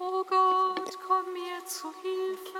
O Gott, komm mir zu Hilfe.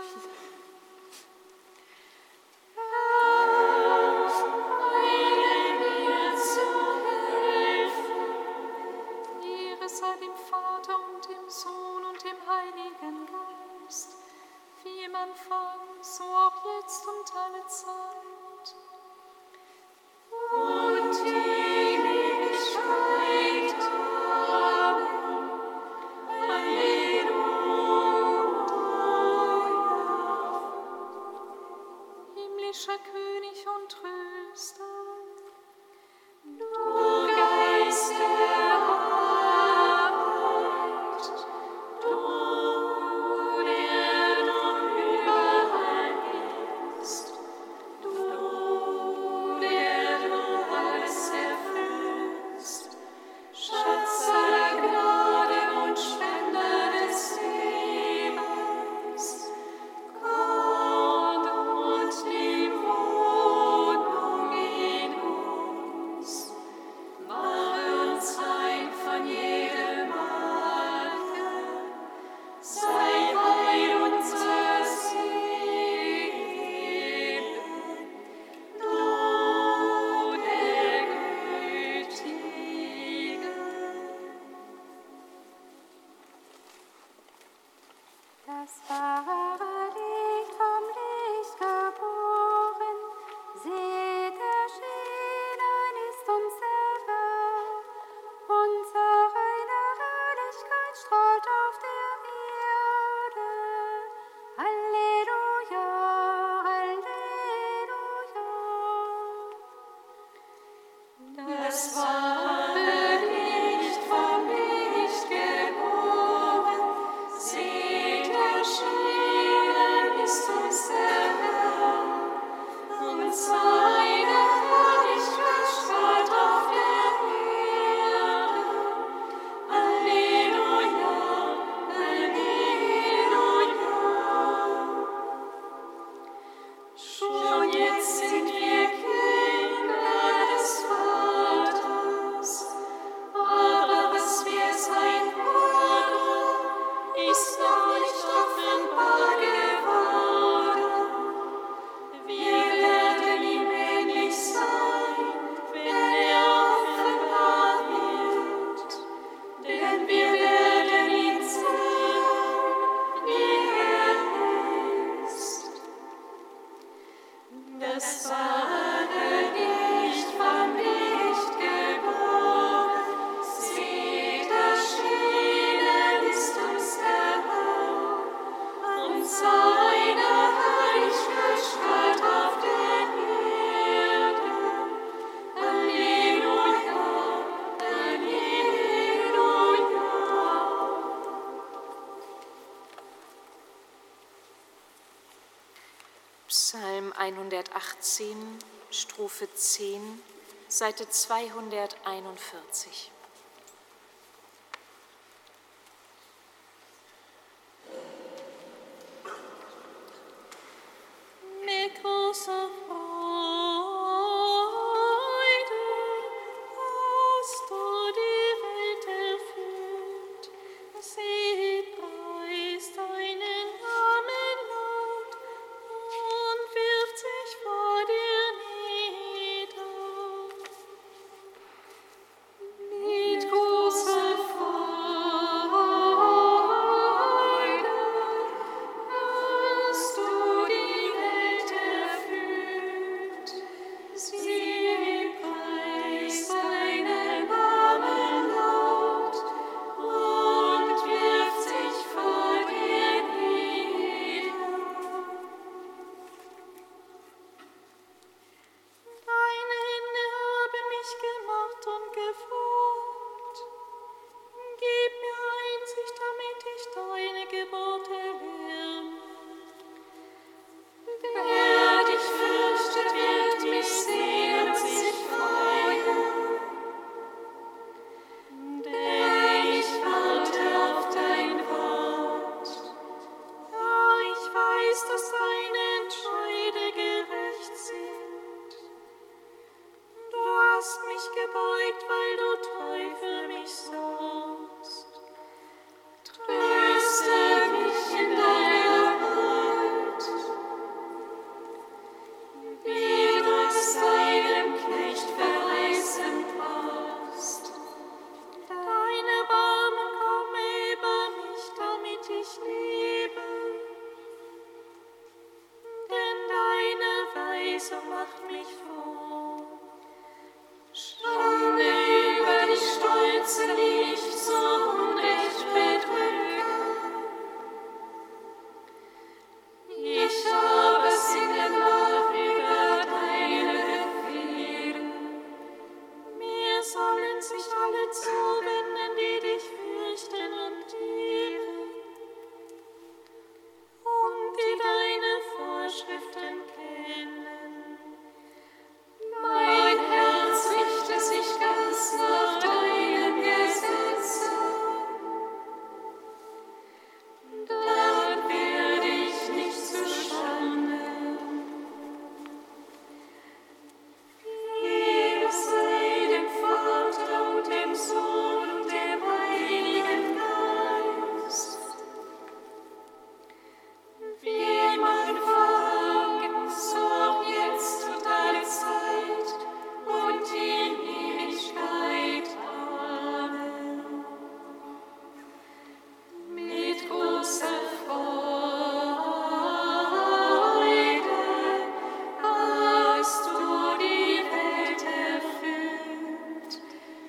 That's. the sun. 13, Strophe 10, Seite 241.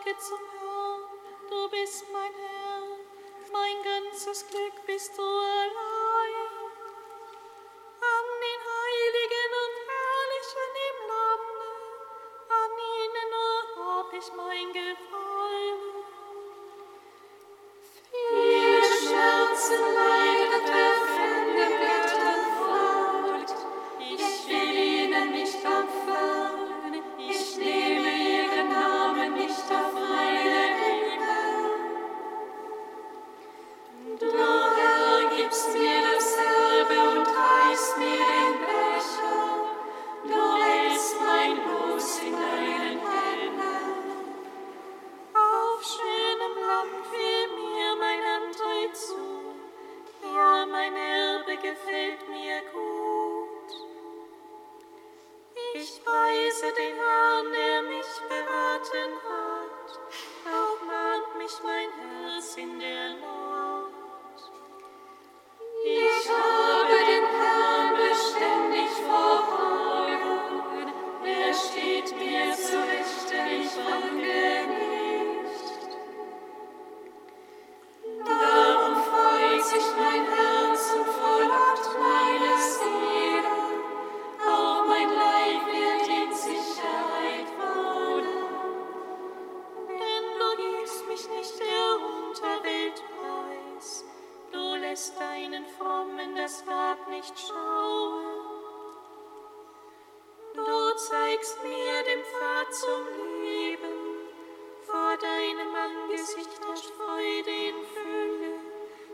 Du gibst mir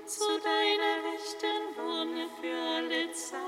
zu deiner Rechten wohne für alle Zeit.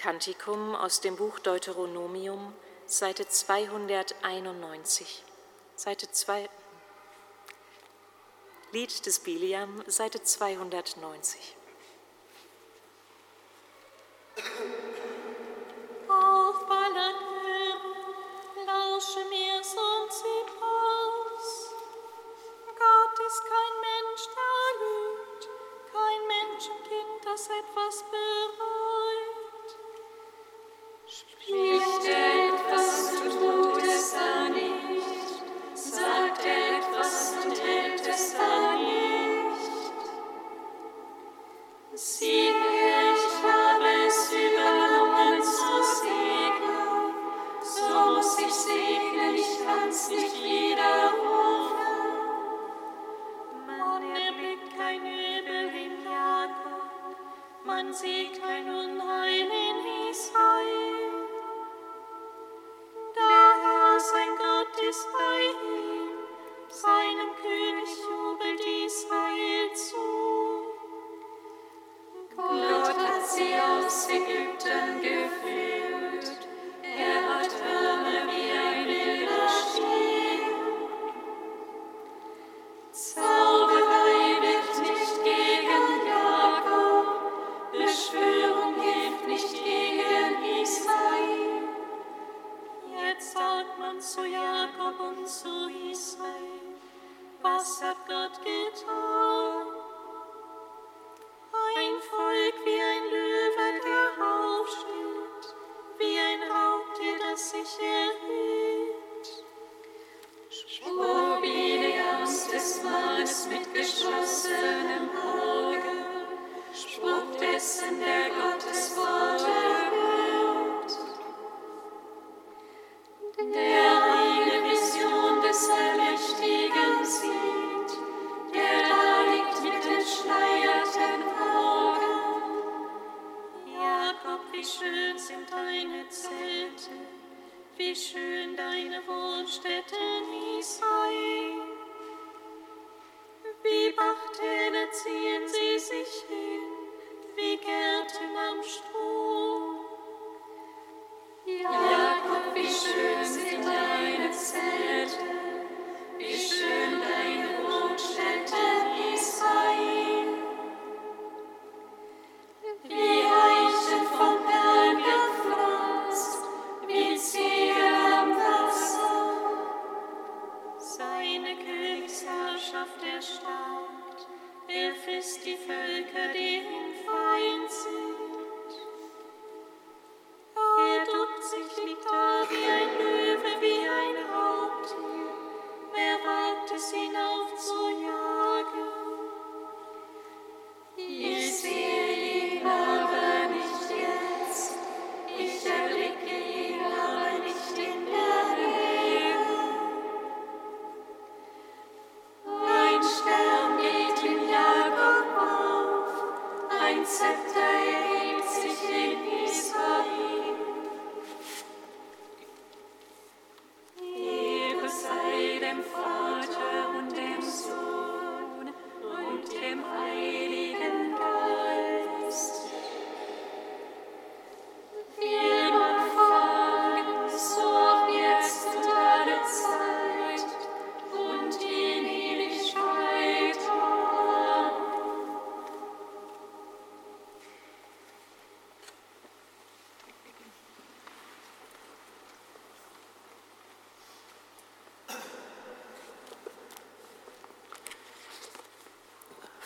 Kantikum aus dem Buch Deuteronomium, Seite 291. Seite 2. Lied des Biliam, Seite 290. Auffallen, Herr, lausche mir, sonst sieh aus. Gott ist kein Mensch, der lügt, kein Menschenkind, das etwas berührt. segnen uns.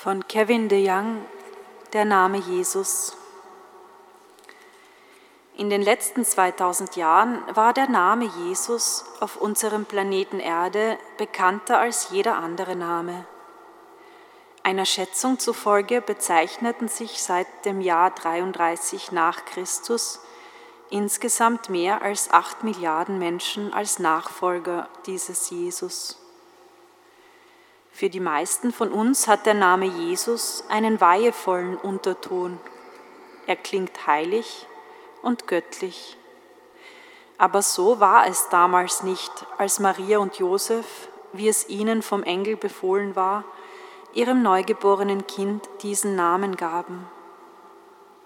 Von Kevin de Young, der Name Jesus. In den letzten 2000 Jahren war der Name Jesus auf unserem Planeten Erde bekannter als jeder andere Name. Einer Schätzung zufolge bezeichneten sich seit dem Jahr 33 nach Christus insgesamt mehr als acht Milliarden Menschen als Nachfolger dieses Jesus. Für die meisten von uns hat der Name Jesus einen weihevollen Unterton. Er klingt heilig und göttlich. Aber so war es damals nicht, als Maria und Josef, wie es ihnen vom Engel befohlen war, ihrem neugeborenen Kind diesen Namen gaben.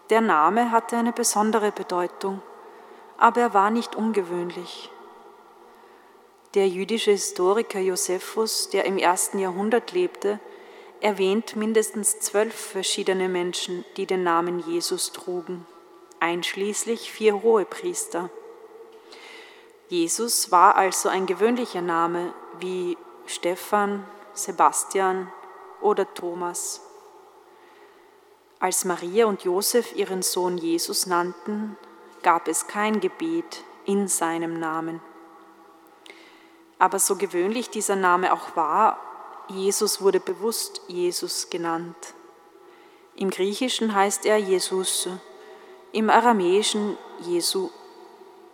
Der Name hatte eine besondere Bedeutung, aber er war nicht ungewöhnlich. Der jüdische Historiker Josephus, der im ersten Jahrhundert lebte, erwähnt mindestens zwölf verschiedene Menschen, die den Namen Jesus trugen, einschließlich vier Hohepriester. Jesus war also ein gewöhnlicher Name wie Stephan, Sebastian oder Thomas. Als Maria und Josef ihren Sohn Jesus nannten, gab es kein Gebet in seinem Namen. Aber so gewöhnlich dieser Name auch war, Jesus wurde bewusst Jesus genannt. Im Griechischen heißt er Jesus, im Aramäischen Jesu.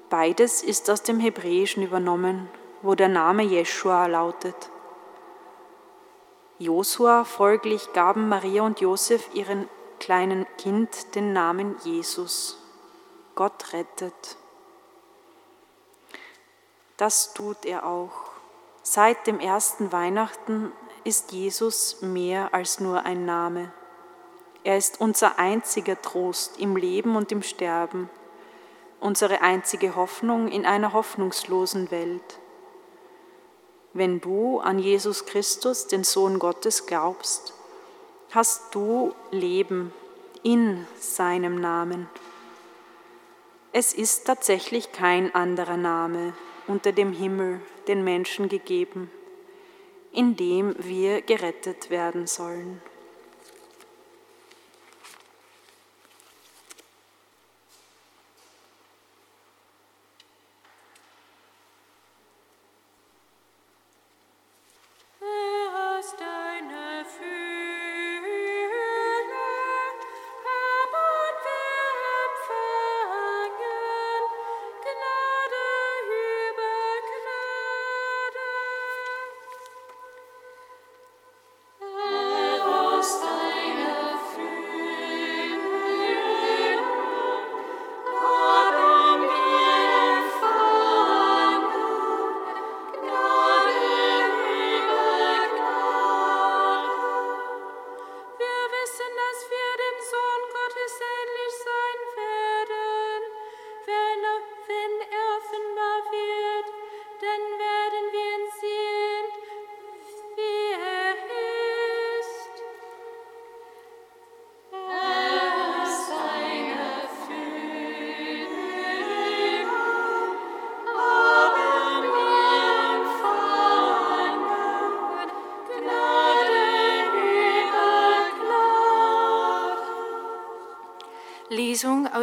Beides ist aus dem Hebräischen übernommen, wo der Name Jeschua lautet. Josua folglich gaben Maria und Josef ihren kleinen Kind den Namen Jesus. Gott rettet. Das tut er auch. Seit dem ersten Weihnachten ist Jesus mehr als nur ein Name. Er ist unser einziger Trost im Leben und im Sterben, unsere einzige Hoffnung in einer hoffnungslosen Welt. Wenn du an Jesus Christus, den Sohn Gottes, glaubst, hast du Leben in seinem Namen. Es ist tatsächlich kein anderer Name, unter dem Himmel den Menschen gegeben, in dem wir gerettet werden sollen.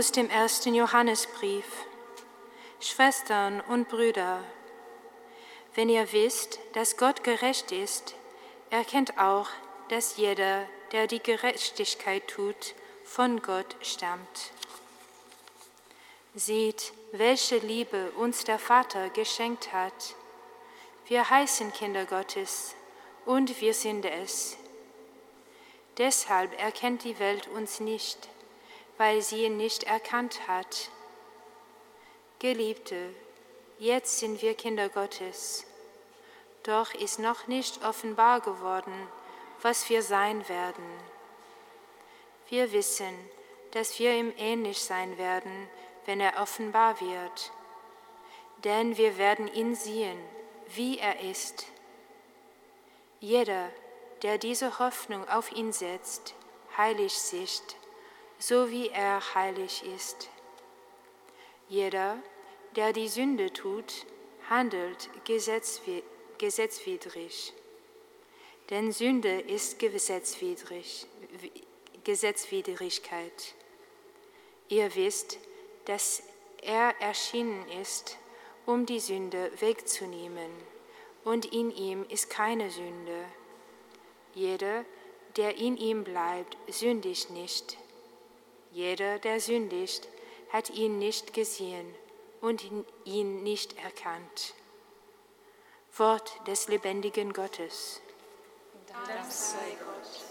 Aus dem ersten Johannesbrief. Schwestern und Brüder, wenn ihr wisst, dass Gott gerecht ist, erkennt auch, dass jeder, der die Gerechtigkeit tut, von Gott stammt. Seht, welche Liebe uns der Vater geschenkt hat. Wir heißen Kinder Gottes und wir sind es. Deshalb erkennt die Welt uns nicht weil sie ihn nicht erkannt hat. Geliebte, jetzt sind wir Kinder Gottes, doch ist noch nicht offenbar geworden, was wir sein werden. Wir wissen, dass wir ihm ähnlich sein werden, wenn er offenbar wird, denn wir werden ihn sehen, wie er ist. Jeder, der diese Hoffnung auf ihn setzt, heiligt sich so wie er heilig ist. Jeder, der die Sünde tut, handelt gesetzwidrig. denn Sünde ist Gesetzwidrig, Gesetzwidrigkeit. Ihr wisst, dass er erschienen ist, um die Sünde wegzunehmen, und in ihm ist keine Sünde. Jeder, der in ihm bleibt, sündigt nicht. Jeder, der sündigt, hat ihn nicht gesehen und ihn nicht erkannt. Wort des lebendigen Gottes. Dank sei Gott.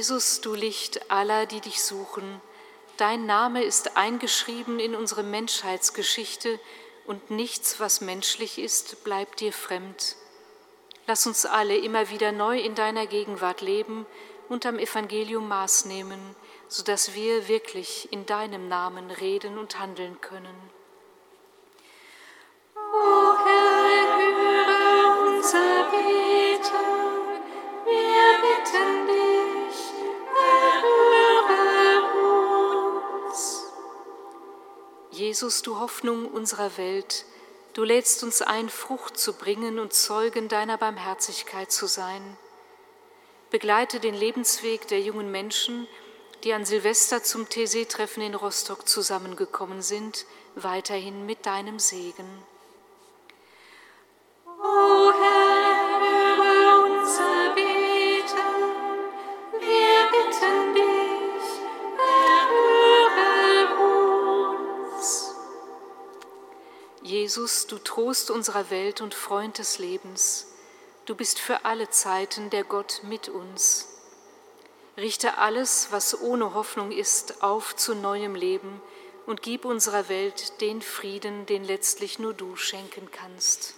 Jesus, du Licht aller, die dich suchen, dein Name ist eingeschrieben in unsere Menschheitsgeschichte und nichts, was menschlich ist, bleibt dir fremd. Lass uns alle immer wieder neu in deiner Gegenwart leben und am Evangelium Maß nehmen, sodass wir wirklich in deinem Namen reden und handeln können. Jesus, du Hoffnung unserer Welt, du lädst uns ein, Frucht zu bringen und Zeugen deiner Barmherzigkeit zu sein. Begleite den Lebensweg der jungen Menschen, die an Silvester zum TC-Treffen in Rostock zusammengekommen sind, weiterhin mit deinem Segen. O Herr, Jesus, du Trost unserer Welt und Freund des Lebens, du bist für alle Zeiten der Gott mit uns. Richte alles, was ohne Hoffnung ist, auf zu neuem Leben und gib unserer Welt den Frieden, den letztlich nur du schenken kannst.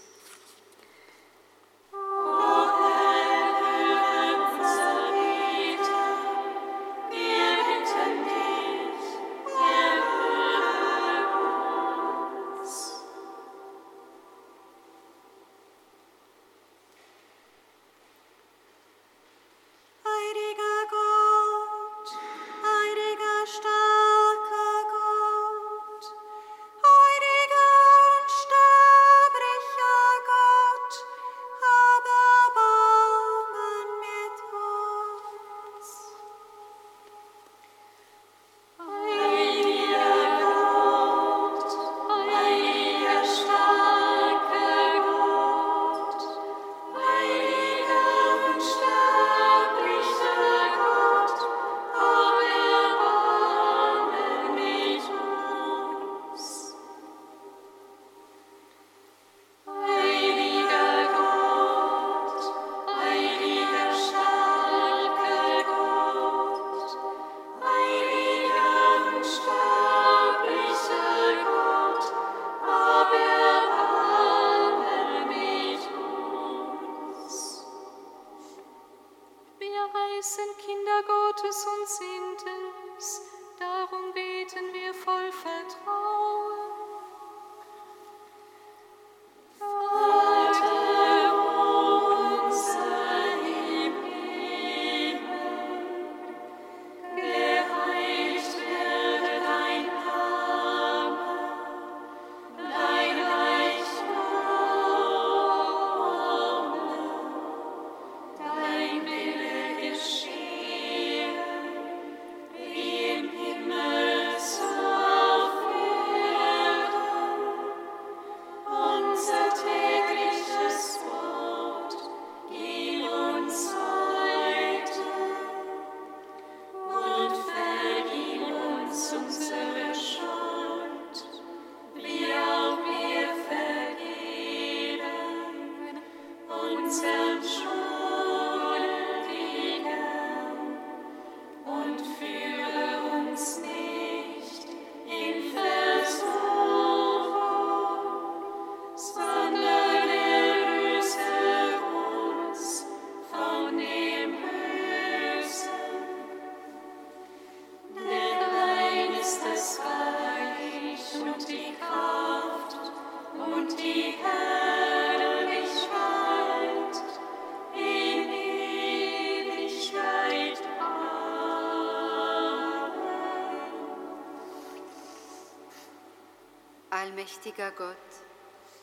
Allmächtiger Gott,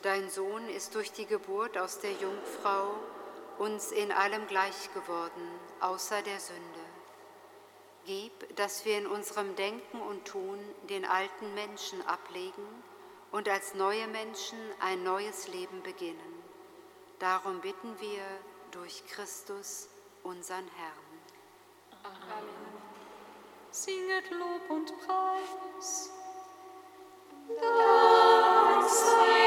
dein Sohn ist durch die Geburt aus der Jungfrau uns in allem gleich geworden, außer der Sünde. Gib, dass wir in unserem Denken und Tun den alten Menschen ablegen und als neue Menschen ein neues Leben beginnen. Darum bitten wir durch Christus, unseren Herrn. Singet Lob und Preis. Dank Christ.